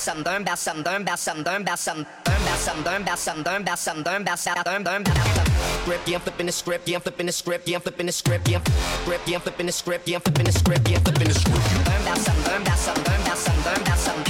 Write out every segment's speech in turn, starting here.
some, learn about some, learn about some, learn about some, learn about some, learn about some, learn about some, learn about some, learn, learn. Grip, yeah, I'm flipping the script, yeah, I'm flipping the script, yeah, I'm flipping the script, yeah, grip, yeah, I'm flipping the script, yeah, I'm flipping the script, yeah, I'm flipping the script. Learn about some, learn about some, learn about some, learn about some.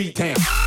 Beat down.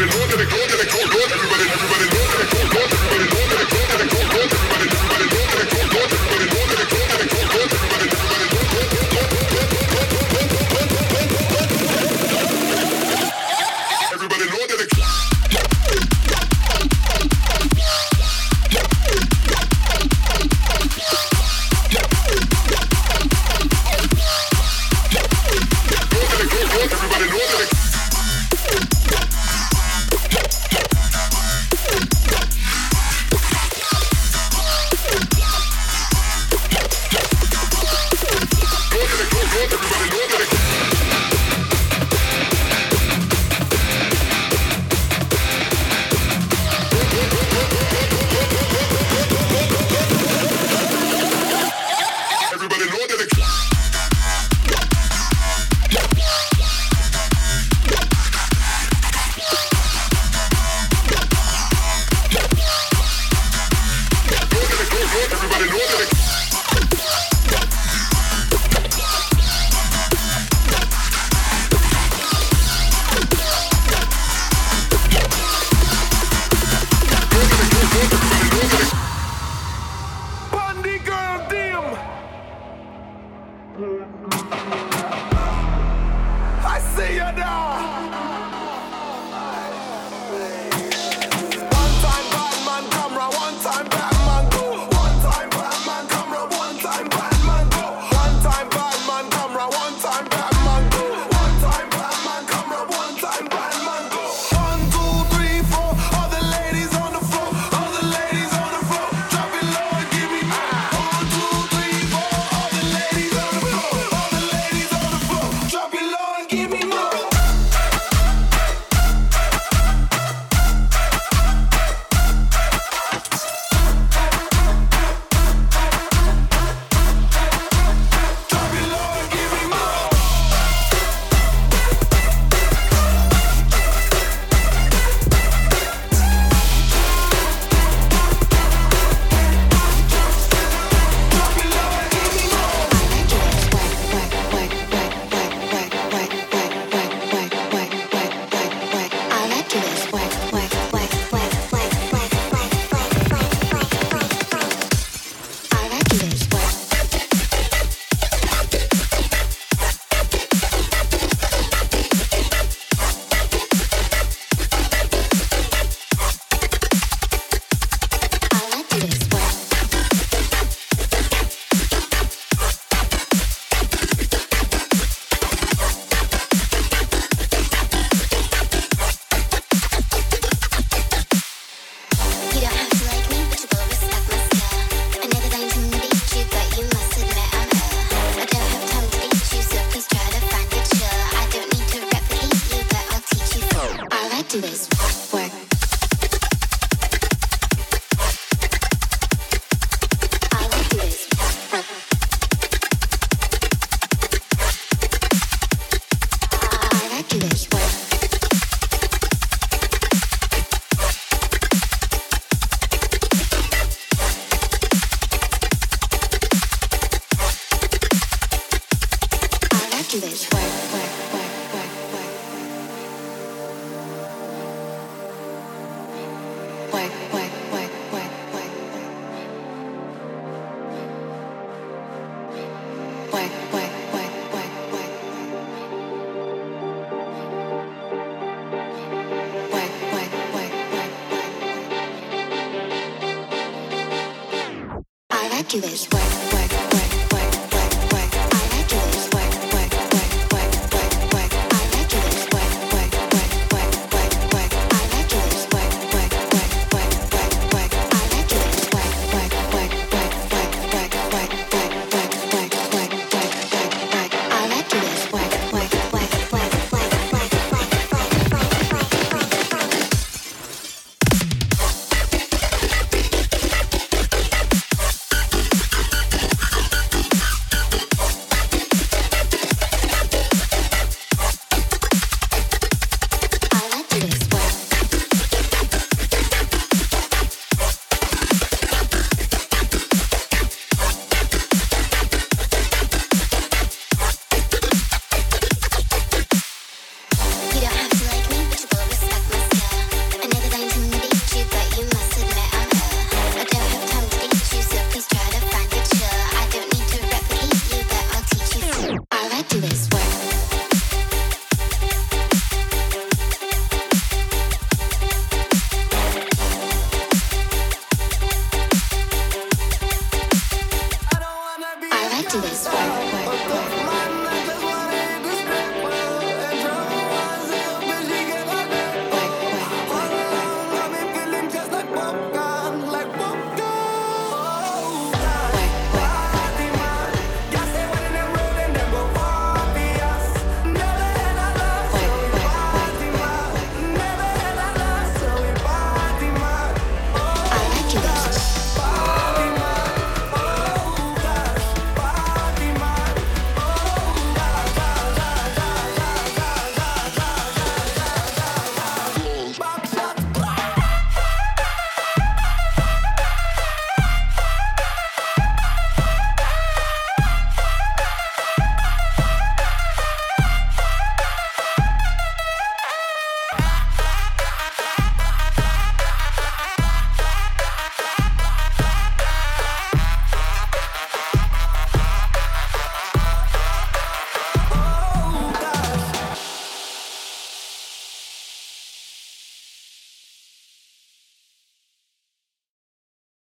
de, de, de, de, Welcome to do this work.